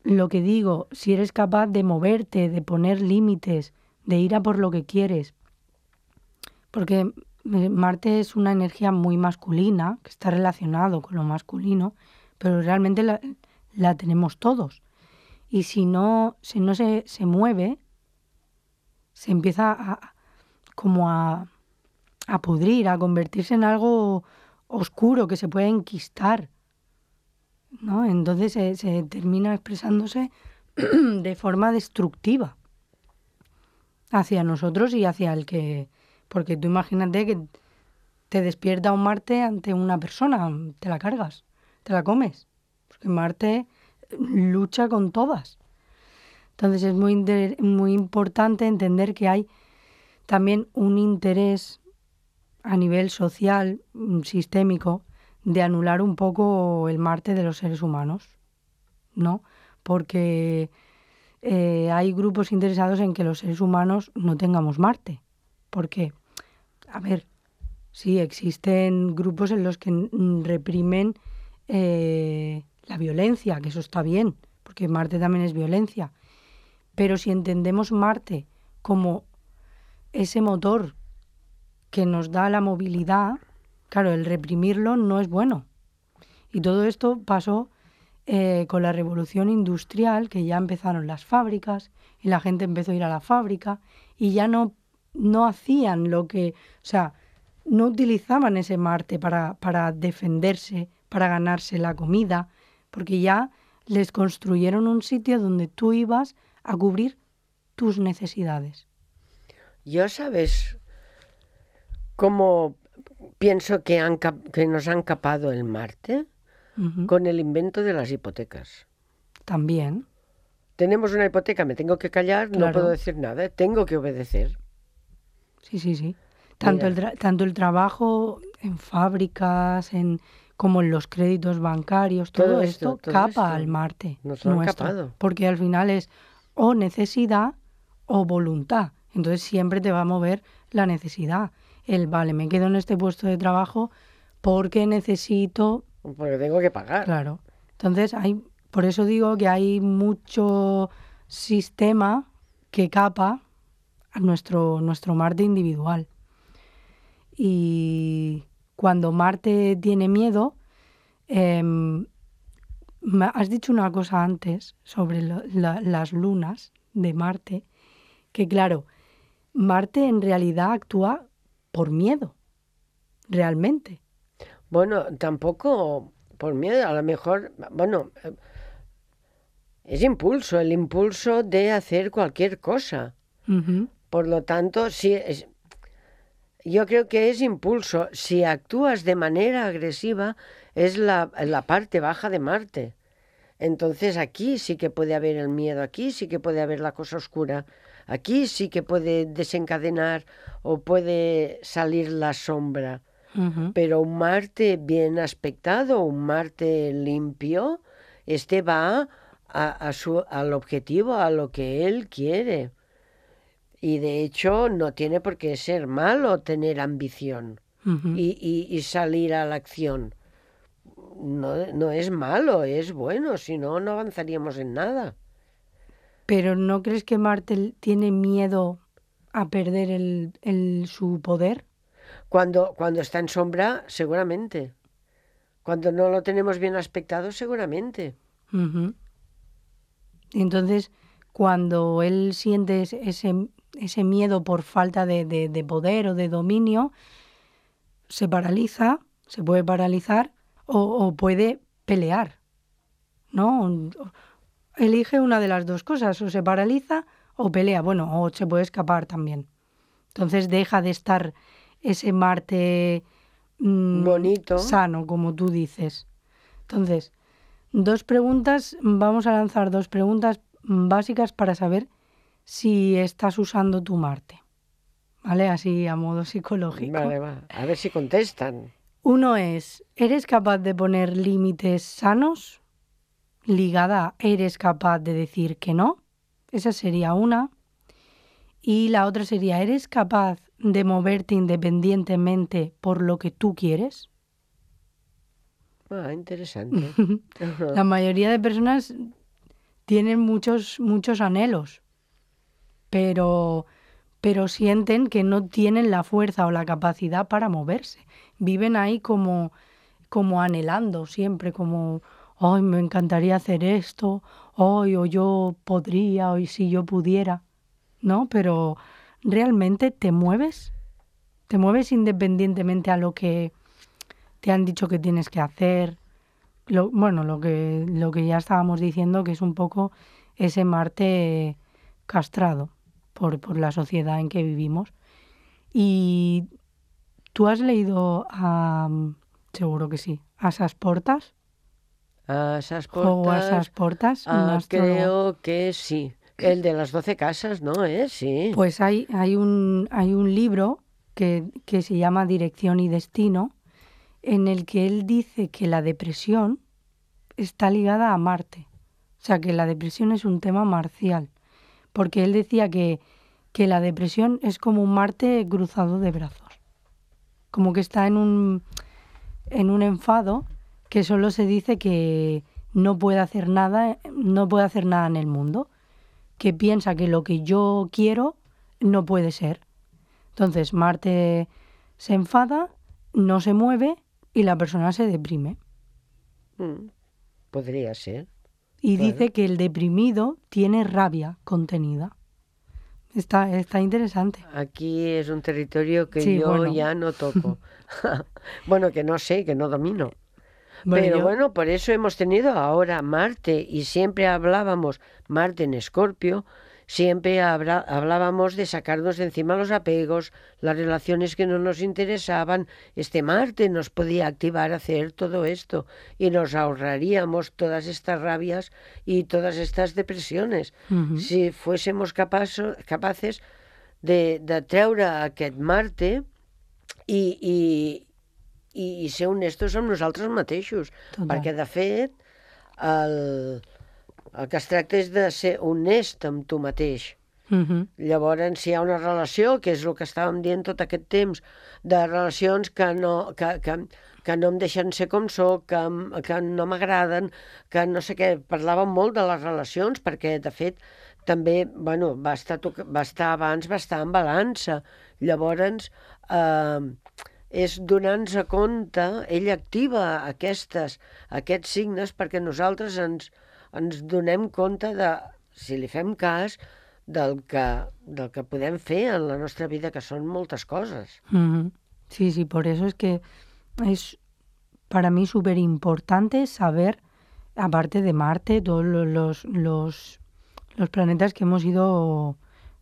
lo que digo, si eres capaz de moverte, de poner límites, de ir a por lo que quieres, porque Marte es una energía muy masculina, que está relacionado con lo masculino, pero realmente la, la tenemos todos. Y si no, si no se, se mueve, se empieza a, como a, a pudrir, a convertirse en algo oscuro que se puede enquistar. ¿no? Entonces se, se termina expresándose de forma destructiva hacia nosotros y hacia el que... Porque tú imagínate que te despierta un Marte ante una persona, te la cargas, te la comes. Porque Marte lucha con todas. Entonces es muy, muy importante entender que hay también un interés a nivel social, mm, sistémico, de anular un poco el Marte de los seres humanos, ¿no? Porque eh, hay grupos interesados en que los seres humanos no tengamos Marte. ¿Por qué? A ver, sí, existen grupos en los que reprimen eh, la violencia, que eso está bien, porque Marte también es violencia. Pero si entendemos Marte como ese motor que nos da la movilidad, claro, el reprimirlo no es bueno. Y todo esto pasó eh, con la revolución industrial, que ya empezaron las fábricas y la gente empezó a ir a la fábrica y ya no, no hacían lo que, o sea, no utilizaban ese Marte para, para defenderse, para ganarse la comida, porque ya les construyeron un sitio donde tú ibas a cubrir tus necesidades.
Yo, ¿sabes cómo pienso que, han que nos han capado el Marte? Con el invento de las hipotecas.
También.
Tenemos una hipoteca, me tengo que callar, no puedo decir nada, tengo que obedecer.
Sí, sí, sí. Tanto el,
Mira.
tanto el trabajo en fábricas, en como en los créditos bancarios, todo,
Todo
esto,
esto, todo
capa
esto.
al Marte
Nos lo han
nuestro,
capado.
porque al final es o necesidad o voluntad. Entonces siempre te va a mover la necesidad. El vale, me quedo en este puesto de trabajo porque necesito
Porque tengo que pagar.
Claro. Entonces, hay, por eso digo que hay mucho sistema que capa nuestro, nuestro Marte individual. Y cuando Marte tiene miedo, em, has dicho una cosa antes sobre lo- la- las lunas de Marte, que claro, Marte en realidad actúa por miedo, realmente.
Bueno, tampoco por miedo, a lo mejor, bueno, es impulso, el impulso de hacer cualquier cosa. Por lo tanto, si es, yo creo que es impulso. Si actúas de manera agresiva, es la, la parte baja de Marte. Entonces aquí sí que puede haber el miedo, aquí sí que puede haber la cosa oscura. Aquí sí que puede desencadenar o puede salir la sombra. Pero un Marte bien aspectado, un Marte limpio, este va a, a su, al objetivo, a lo que él quiere. Y de hecho no tiene por qué ser malo tener ambición y, y- y salir a la acción. No, no es malo, es bueno, si no, no avanzaríamos en nada.
Pero ¿no crees que Marte tiene miedo a perder el, el- su poder?
Cuando, cuando está en sombra, seguramente. Cuando no lo tenemos bien aspectado, seguramente.
Entonces, cuando él siente ese, ese- miedo por falta de, de- de poder o de dominio, se paraliza, se puede paralizar o, o puede pelear, ¿no? Elige una de las dos cosas, o se paraliza o pelea, bueno, o se puede escapar también. Entonces deja de estar ese Marte mm,
Bonito.
sano, como tú dices. Entonces, dos preguntas, vamos a lanzar dos preguntas básicas para saber si estás usando tu Marte. ¿Vale? Así a modo psicológico.
Vale, va. A ver si contestan.
Uno es, ¿eres capaz de poner límites sanos? Ligada ¿eres capaz de decir que no? Esa sería una. Y la otra sería, ¿eres capaz de moverte independientemente por lo que tú quieres?
Ah, interesante.
La mayoría de personas tienen muchos, muchos anhelos, pero, pero sienten que no tienen la fuerza o la capacidad para moverse. Viven ahí como, como anhelando siempre, como, ay, me encantaría hacer esto, ay, o yo podría, o si yo pudiera, ¿no? Pero realmente te mueves, te mueves independientemente a lo que te han dicho que tienes que hacer, bueno, lo que, lo que ya estábamos diciendo, que es un poco ese Marte castrado por, por la sociedad en que vivimos. Y tú has leído a, seguro que sí, a esas portas,
A esas
o a
ah, creo que sí. El de las doce casas, ¿no? ¿Eh? Sí.
Pues hay, hay, un, hay un libro que, que se llama Dirección y Destino, en el que él dice que la depresión está ligada a Marte. O sea, que la depresión es un tema marcial. Porque él decía que, que la depresión es como un Marte cruzado de brazos. Como que está en un, en un enfado que solo se dice que no puede hacer nada, no puede hacer nada en el mundo que piensa que lo que yo quiero no puede ser. Entonces Marte se enfada, no se mueve y la persona se deprime.
Mm, Podría ser.
Y
Claro.
dice que el deprimido tiene rabia contenida. Está, está interesante.
Aquí es un territorio que
Sí,
yo
bueno.
ya no toco. bueno, que no sé, que no domino.
Bueno,
Pero
yo-
bueno, por eso hemos tenido ahora Marte y siempre hablábamos Marte en Escorpio, siempre habra- hablábamos de sacarnos de encima los apegos, las relaciones que no nos interesaban. Este Marte nos podía activar a hacer todo esto y nos ahorraríamos todas estas rabias y todas estas depresiones si fuésemos capaço- capaces de, de treure aquest Marte i, i, i, i ser honestos amb nosaltres mateixos.
Total.
Perquè, de fet, el, el que es tracta és de ser honest amb tu mateix.
Ujú.
Llavors, si hi ha una relació, que és el que estàvem dient tot aquest temps, de relacions que no, que, que, que no em deixen ser com sóc, que, que no m'agraden, que no sé què, parlàvem molt de les relacions, perquè, de fet, també, bueno, va estar, va estar abans, va estar en balança. Llavors, eh, és donar-nos a compte, ell activa aquestes, aquests signes perquè nosaltres ens, ens donem compte de, si li fem cas, del que, del que podem fer en la nostra vida, que són moltes coses.
Ujú. Sí, sí, por eso es que es para mí súper importante saber, aparte de Marte, lo- los, los, los planetas que hemos ido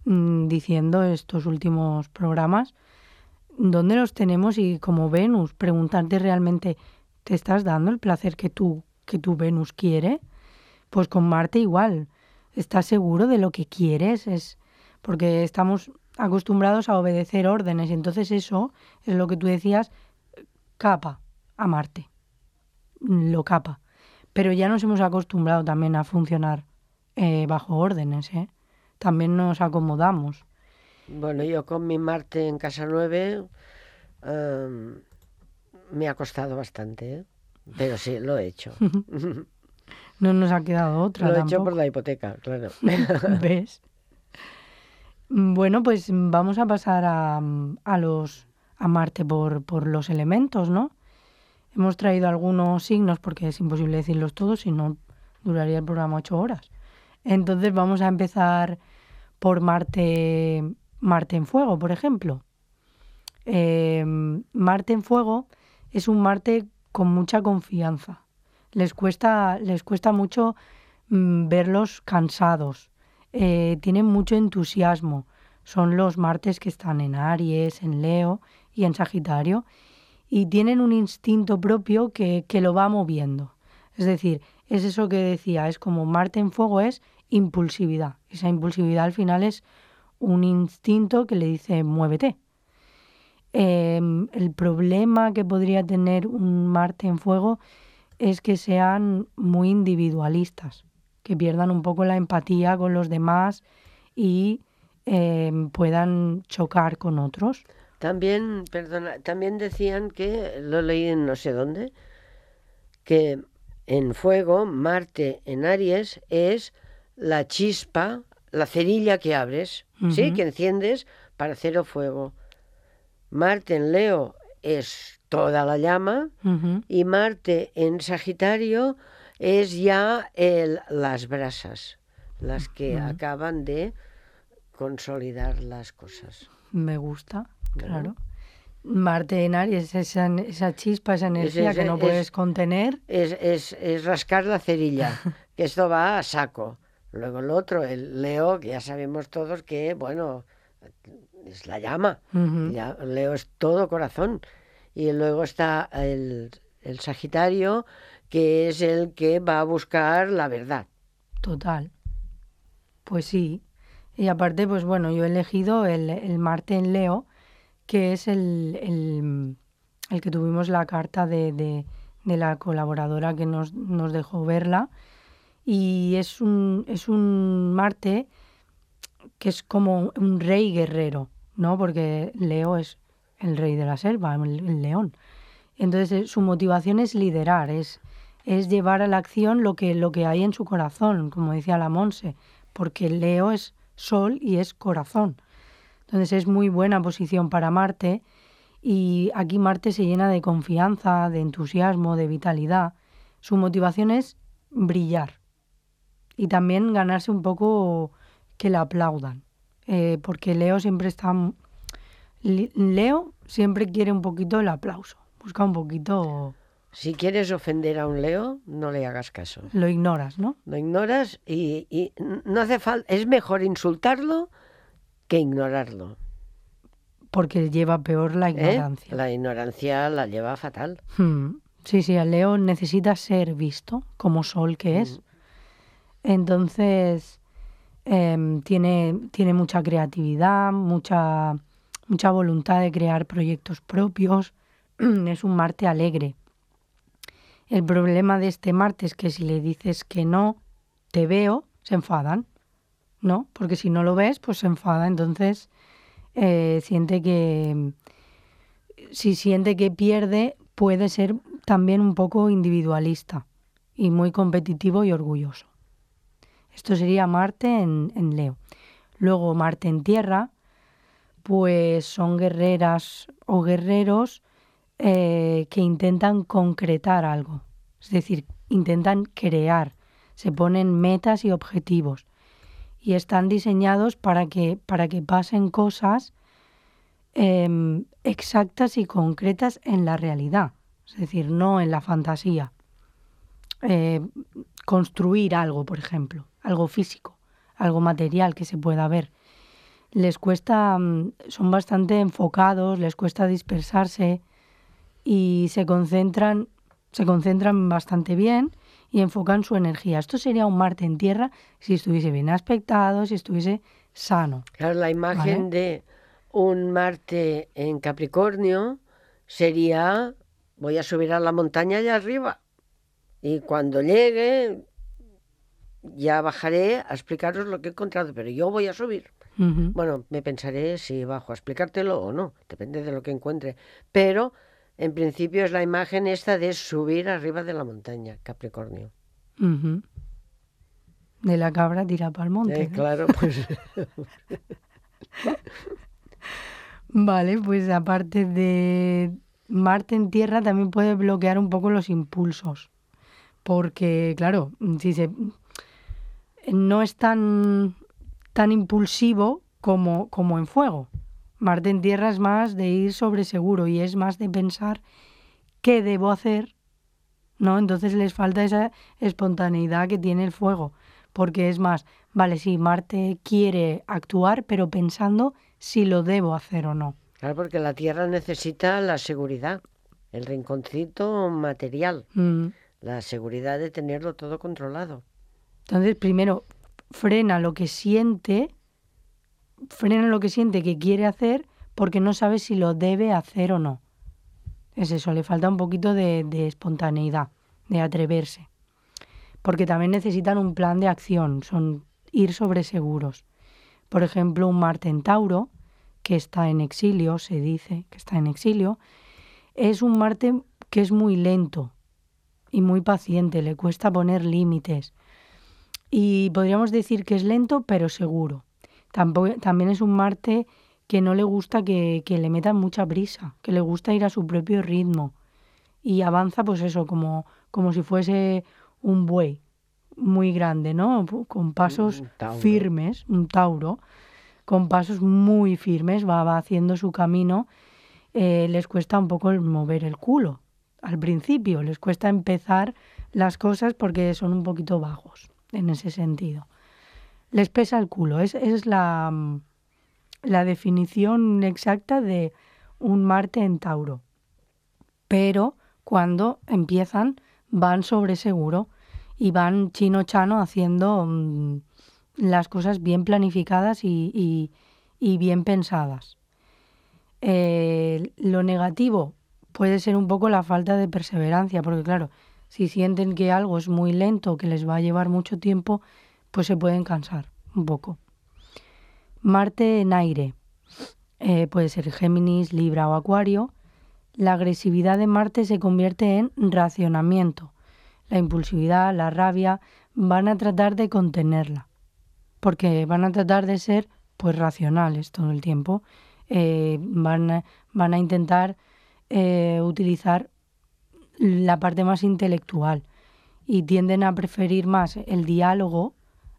mm, diciendo estos últimos programas, dónde los tenemos y como Venus, preguntarte realmente, ¿te estás dando el placer que tú, que tu Venus quiere? Pues con Marte igual, ¿estás seguro de lo que quieres? Es porque estamos acostumbrados a obedecer órdenes y entonces eso es lo que tú decías, capa a Marte, lo capa. Pero ya nos hemos acostumbrado también a funcionar eh, bajo órdenes, ¿eh? También nos acomodamos.
Bueno, yo con mi Marte en Casa 9 em, me ha costado bastante, ¿eh? pero sí, lo he hecho.
No nos ha quedado otra
lo he hecho por la hipoteca, claro.
¿Ves? Bueno, pues vamos a pasar a, a los a Marte por, por los elementos, ¿no? Hemos traído algunos signos porque es imposible decirlos todos, si no duraría el programa ocho horas. Entonces vamos a empezar por Marte, Marte en fuego, por ejemplo. Eh, Marte en fuego es un Marte con mucha confianza. Les cuesta, les cuesta mucho mm, verlos cansados. Eh, tienen mucho entusiasmo. Son los martes que están en Aries, en Leo y en Sagitario. Y tienen un instinto propio que, que lo va moviendo. Es decir, es eso que decía, es como Marte en fuego es impulsividad. Esa impulsividad al final es un instinto que le dice muévete. Eh, el problema que podría tener un Marte en fuego es que sean muy individualistas, que pierdan un poco la empatía con los demás y eh, puedan chocar con otros.
También, perdona, también decían que, lo leí en no sé dónde, que en fuego, Marte en Aries es la chispa, la cerilla que abres, ¿sí? Que enciendes para hacer el fuego. Marte en Leo es toda la llama y Marte en Sagitario es ya el, las brasas, las que acaban de consolidar las cosas.
Me gusta, claro. Marte en Aries, esa, esa chispa, esa energía que no
es-
puedes contener.
es, es, es rascar la cerilla, que esto va a saco. Luego el otro, el Leo, que ya sabemos todos que, bueno, es la llama. Ya, Leo es todo corazón. Y luego está el, el Sagitario, que es el que va a buscar la verdad.
Total. Pues sí. Y aparte, pues bueno, yo he elegido el, el Marte en Leo, que es el, el, el que tuvimos la carta de, de, de la colaboradora que nos, nos dejó verla. Y es un, es un Marte que es como un rey guerrero, ¿no? Porque Leo es el rey de la selva, el, león. Entonces eh, su motivación es liderar, es, es llevar a la acción lo que, lo que hay en su corazón, como decía la Monse, porque Leo es sol y es corazón. Entonces es muy buena posición para Marte y aquí Marte se llena de confianza, de entusiasmo, de vitalidad. Su motivación es brillar y también ganarse un poco que le aplaudan, eh, porque Leo siempre está... Leo siempre quiere un poquito el aplauso, busca un poquito...
Si quieres ofender a un Leo, no le hagas caso.
Lo ignoras, ¿no?
Lo ignoras y, y no hace falta. Es mejor insultarlo que ignorarlo.
Porque lleva peor la
¿eh?
ignorancia.
La ignorancia la lleva fatal.
Hmm. Sí, sí, el Leo necesita ser visto como sol que es. Entonces, em, tiene, tiene mucha creatividad, mucha, mucha voluntad de crear proyectos propios. es un Marte alegre. El problema de este Marte es que si le dices que no, te veo, se enfadan, ¿no? Porque si no lo ves, pues se enfada. Entonces, eh, siente que, si siente que pierde, puede ser también un poco individualista y muy competitivo y orgulloso. Esto sería Marte en, Leo. Luego Marte en Tierra, pues son guerreras o guerreros eh, que intentan concretar algo, es decir, intentan crear, se ponen metas y objetivos. Y están diseñados para que, para que pasen cosas em, exactas y concretas en la realidad, es decir, no en la fantasía. Eh, construir algo, por ejemplo, algo físico, algo material que se pueda ver. Les cuesta, mm, son bastante enfocados, les cuesta dispersarse y se concentran, se concentran bastante bien y enfocan su energía. Esto sería un Marte en tierra si estuviese bien aspectado, si estuviese sano.
Claro, la imagen
Vale.
de un Marte en Capricornio sería, voy a subir a la montaña allá arriba. Y cuando llegue, ya bajaré a explicaros lo que he encontrado, pero yo voy a subir. Bueno, me pensaré si bajo a explicártelo o no, depende de lo que encuentre. Pero en principio es la imagen esta de subir arriba de la montaña, Capricornio.
De la cabra tira para el monte.
Eh,
¿no?
claro, pues
Vale, pues aparte de Marte en Tierra también puede bloquear un poco los impulsos. Porque, claro, si se no es tan, tan impulsivo como, como en fuego. Marte en Tierra es más de ir sobre seguro y es más de pensar qué debo hacer, ¿no? Entonces les falta esa espontaneidad que tiene el fuego. Porque es más, vale, sí, Marte quiere actuar, pero pensando si lo debo hacer o no.
claro, porque la Tierra necesita la seguridad, el rinconcito material,
Mm.
la seguridad de tenerlo todo controlado.
Entonces, primero, frena lo que siente, frena lo que siente que quiere hacer porque no sabe si lo debe hacer o no. Es eso, le falta un poquito de, de espontaneidad, de atreverse. Porque también necesitan un plan de acción, son ir sobre seguros. Por ejemplo, un Marte en Tauro, que está en exilio, se dice que está en exilio, es un Marte que es muy lento y muy paciente, le cuesta poner límites. Y podríamos decir que es lento pero seguro. Tampo- también es un Marte que no le gusta que, que le metan mucha prisa, que le gusta ir a su propio ritmo. Y avanza pues eso, como, como si fuese un buey muy grande, ¿no? Con pasos
Un
firmes, un tauro, con pasos muy firmes, va, va haciendo su camino. Eh, les cuesta un poco el mover el culo al principio, les cuesta empezar las cosas porque son un poquito vagos en ese sentido. Les pesa el culo, es, es la, mm, la definición exacta de un Marte en Tauro. Pero cuando empiezan van sobre seguro y van chino chano haciendo mm, las cosas bien planificadas y, y- bien pensadas. Eh, lo negativo puede ser un poco la falta de perseverancia, porque claro, si sienten que algo es muy lento, que les va a llevar mucho tiempo, pues se pueden cansar un poco. Marte en aire. Eh, puede ser Géminis, Libra o Acuario. La agresividad de Marte se convierte en racionamiento. La impulsividad, la rabia, van a tratar de contenerla. Porque van a tratar de ser pues racionales todo el tiempo. Eh, van, a, van a intentar eh, utilizar la parte más intelectual y tienden a preferir más el diálogo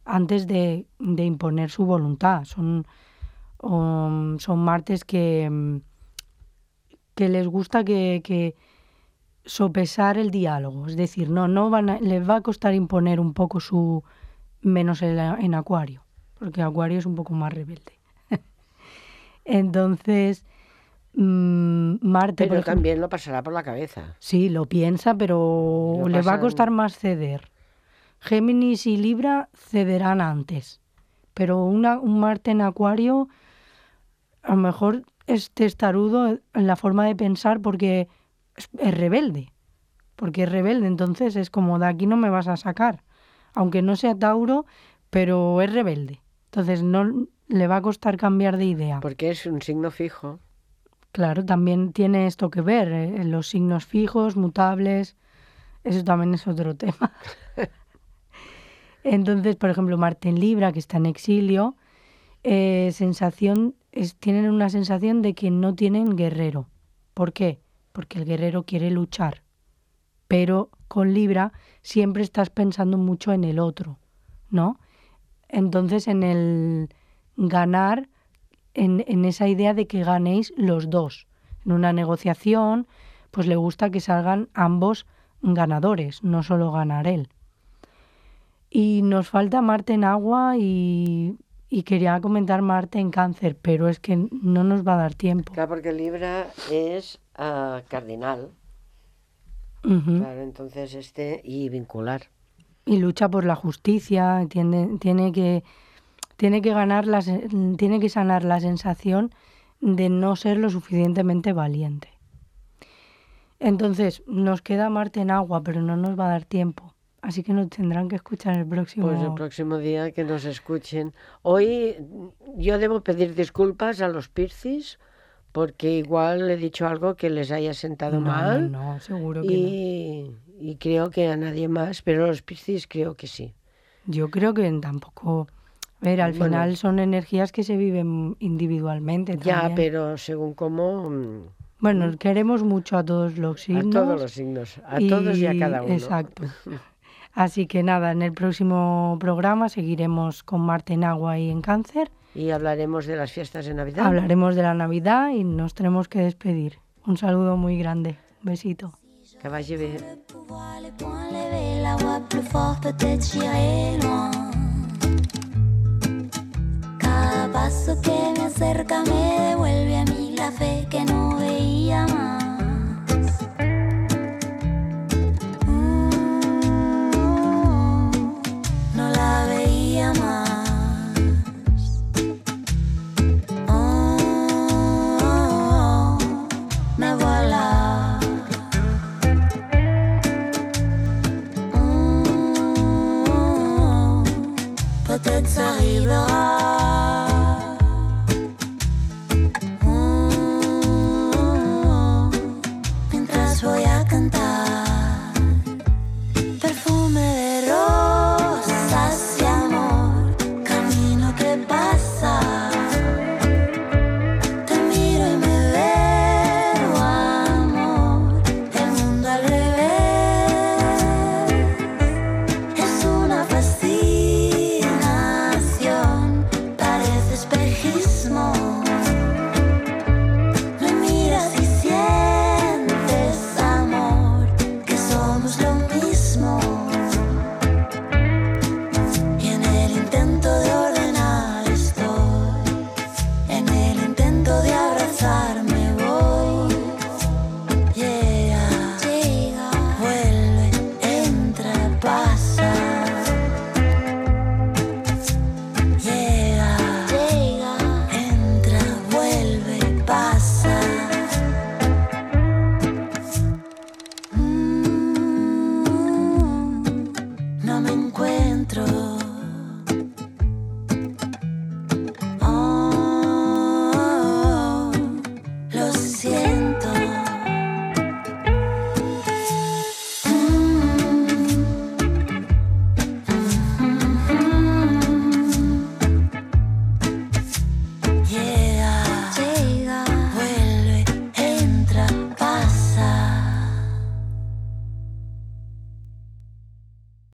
antes de, de imponer su voluntad. Son, um, son martes que, mm, que les gusta que, que sopesar el diálogo. Es decir, no, no van a- les va a costar imponer un poco su menos en, en Acuario, porque Acuario es un poco más rebelde. Entonces, mm, Marte,
Pero también lo pasará por la cabeza.
Sí, lo piensa, pero
Lo
le va a costar más ceder. Géminis y Libra cederán antes, pero una, un Marte en Acuario a lo mejor es testarudo en la forma de pensar porque es, es rebelde, porque es rebelde, entonces es como de aquí no me vas a sacar, aunque no sea Tauro, pero es rebelde, entonces no le va a costar cambiar de idea.
Porque es un signo fijo.
Claro, también tiene esto que ver, eh, los signos fijos, mutables, eso también es otro tema. Entonces, por ejemplo, Marte en Libra, que está en exilio, eh, sensación, es- tienen una sensación de que no tienen guerrero. ¿Por qué? Porque el guerrero quiere luchar, pero con Libra siempre estás pensando mucho en el otro, ¿no? Entonces, en el ganar, en, en esa idea de que ganéis los dos. En una negociación, pues le gusta que salgan ambos ganadores, no solo ganar él. Y nos falta Marte en agua y, y quería comentar Marte en cáncer, pero es que no nos va a dar tiempo.
Claro, porque Libra es ah, cardinal. Claro, entonces este y vincular.
Y lucha por la justicia, tiene, tiene que... tiene que ganar la, tiene que sanar la sensación de no ser lo suficientemente valiente. Entonces, nos queda Marte en agua, pero no nos va a dar tiempo. Así que nos tendrán que escuchar el próximo.
Pues el próximo día que nos escuchen. Hoy yo debo pedir disculpas a los Piscis porque igual he dicho algo que les haya sentado
no,
mal
no, no, seguro que no.
y, y creo que a nadie más, pero los Piscis creo que sí.
Yo creo que tampoco. A ver, al
Bueno.
final son energías que se viven individualmente.
Ya,
también.
pero según cómo, mm,
Bueno, queremos mucho a todos los
a
signos.
todos los signos, a todos y a cada uno.
Exacto. Así que nada, en el próximo programa seguiremos con Marte en agua y en cáncer.
Y hablaremos de las fiestas de Navidad.
Hablaremos de la Navidad y nos tenemos que despedir. Un saludo muy grande. Besito.
Que vagi bé
paso que me acerca me devuelve a mí la fe que no veía más. peut-être ça arrivera.